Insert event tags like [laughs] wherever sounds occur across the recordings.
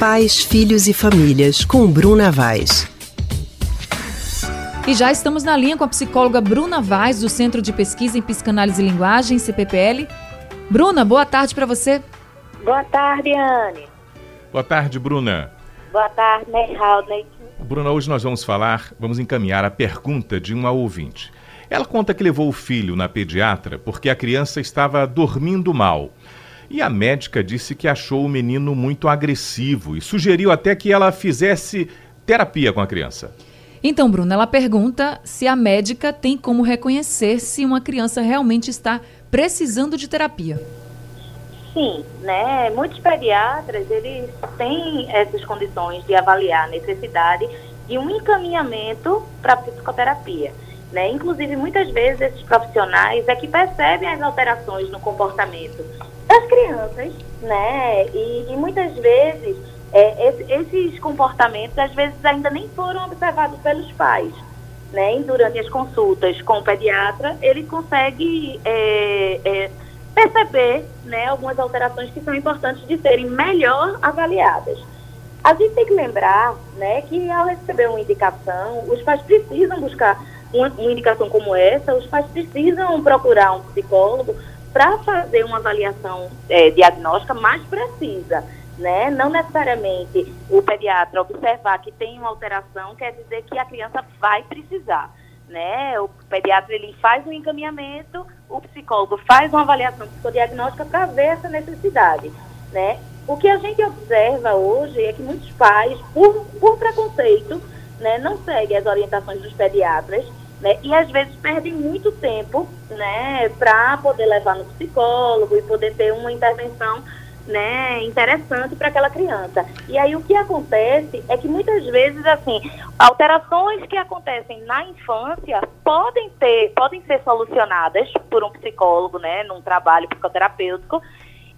Pais, Filhos e Famílias, com Bruna Vaz. E já estamos na linha com a psicóloga Bruna Vaz, do Centro de Pesquisa em Psicanálise e Linguagem, CPPL. Bruna, boa tarde para você. Boa tarde, Anne. Boa tarde, Bruna. Boa tarde, Ney Bruna, hoje nós vamos falar, vamos encaminhar a pergunta de uma ouvinte. Ela conta que levou o filho na pediatra porque a criança estava dormindo mal. E a médica disse que achou o menino muito agressivo e sugeriu até que ela fizesse terapia com a criança. Então, Bruna, ela pergunta se a médica tem como reconhecer se uma criança realmente está precisando de terapia. Sim, né? Muitos pediatras, eles têm essas condições de avaliar a necessidade de um encaminhamento para psicoterapia. Né? Inclusive, muitas vezes, esses profissionais é que percebem as alterações no comportamento das crianças, né? E, e muitas vezes é, esses comportamentos às vezes ainda nem foram observados pelos pais. Né? E durante as consultas com o pediatra, ele consegue é, é, perceber né, algumas alterações que são importantes de serem melhor avaliadas. A gente tem que lembrar né, que ao receber uma indicação, os pais precisam buscar uma, uma indicação como essa, os pais precisam procurar um psicólogo para fazer uma avaliação é, diagnóstica mais precisa. Né? Não necessariamente o pediatra observar que tem uma alteração quer dizer que a criança vai precisar. Né? O pediatra ele faz um encaminhamento, o psicólogo faz uma avaliação psicodiagnóstica para ver essa necessidade. Né? O que a gente observa hoje é que muitos pais, por, por preconceito, né, não seguem as orientações dos pediatras né? E às vezes perdem muito tempo, né, para poder levar no psicólogo e poder ter uma intervenção, né, interessante para aquela criança. E aí o que acontece é que muitas vezes assim, alterações que acontecem na infância podem ter, podem ser solucionadas por um psicólogo, né, num trabalho psicoterapêutico.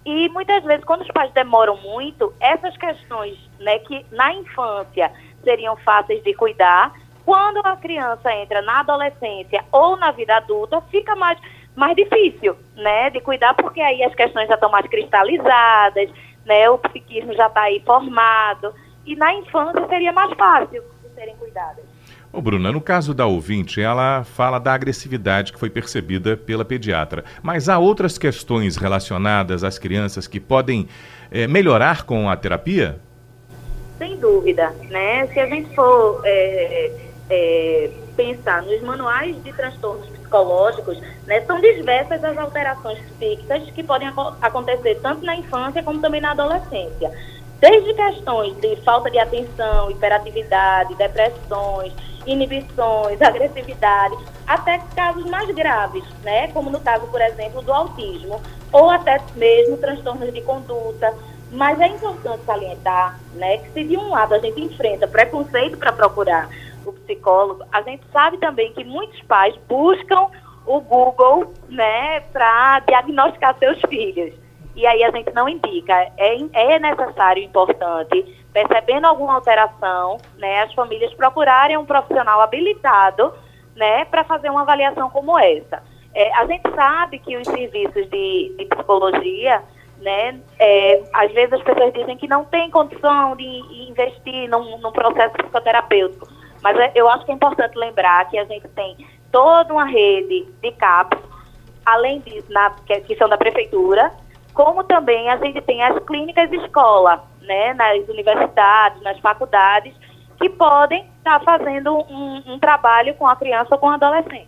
E muitas vezes, quando os pais demoram muito, essas questões, né, que na infância seriam fáceis de cuidar, quando a criança entra na adolescência ou na vida adulta, fica mais, mais difícil, né, de cuidar, porque aí as questões já estão mais cristalizadas, né, o psiquismo já está aí formado, e na infância seria mais fácil de serem cuidadas. Ô Bruna, no caso da ouvinte, ela fala da agressividade que foi percebida pela pediatra. Mas há outras questões relacionadas às crianças que podem é, melhorar com a terapia? Sem dúvida, né? Se a gente for é, é, pensar nos manuais de transtornos psicológicos, né, são diversas as alterações psíquicas que podem acontecer tanto na infância como também na adolescência. Desde questões de falta de atenção, hiperatividade, depressões, inibições, [laughs] agressividade, até casos mais graves, né, como no caso, por exemplo, do autismo, ou até mesmo transtornos de conduta. Mas é importante salientar né, que se de um lado a gente enfrenta preconceito para procurar o psicólogo, a gente sabe também que muitos pais buscam o Google, né, para diagnosticar seus filhos. E aí a gente não indica. É, é necessário, importante, percebendo alguma alteração, né, as famílias procurarem um profissional habilitado, né, para fazer uma avaliação como essa. É, a gente sabe que os serviços de, de psicologia, né, é, às vezes as pessoas dizem que não tem condição de investir num, num processo psicoterapêutico. Mas é, eu acho que é importante lembrar que a gente tem toda uma rede de CAPs, além disso, na, que são da prefeitura, como também a gente tem as clínicas de escola, né, nas universidades, nas faculdades, que podem estar tá fazendo um, um trabalho com a criança ou com o adolescente.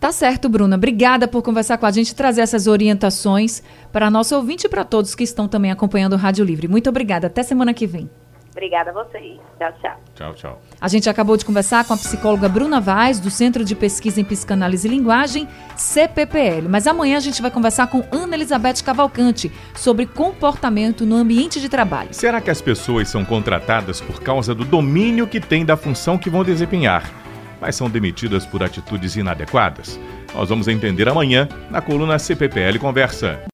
Tá certo, Bruna. Obrigada por conversar com a gente e trazer essas orientações para nosso ouvinte e para todos que estão também acompanhando o Rádio Livre. Muito obrigada. Até semana que vem. Obrigada a vocês. Tchau, tchau. Tchau, tchau. A gente acabou de conversar com a psicóloga Bruna Vaz, do Centro de Pesquisa em Psicanálise e Linguagem, CPPL. Mas amanhã a gente vai conversar com Ana Elizabeth Cavalcante sobre comportamento no ambiente de trabalho. Será que as pessoas são contratadas por causa do domínio que têm da função que vão desempenhar, mas são demitidas por atitudes inadequadas? Nós vamos entender amanhã na coluna CPPL Conversa.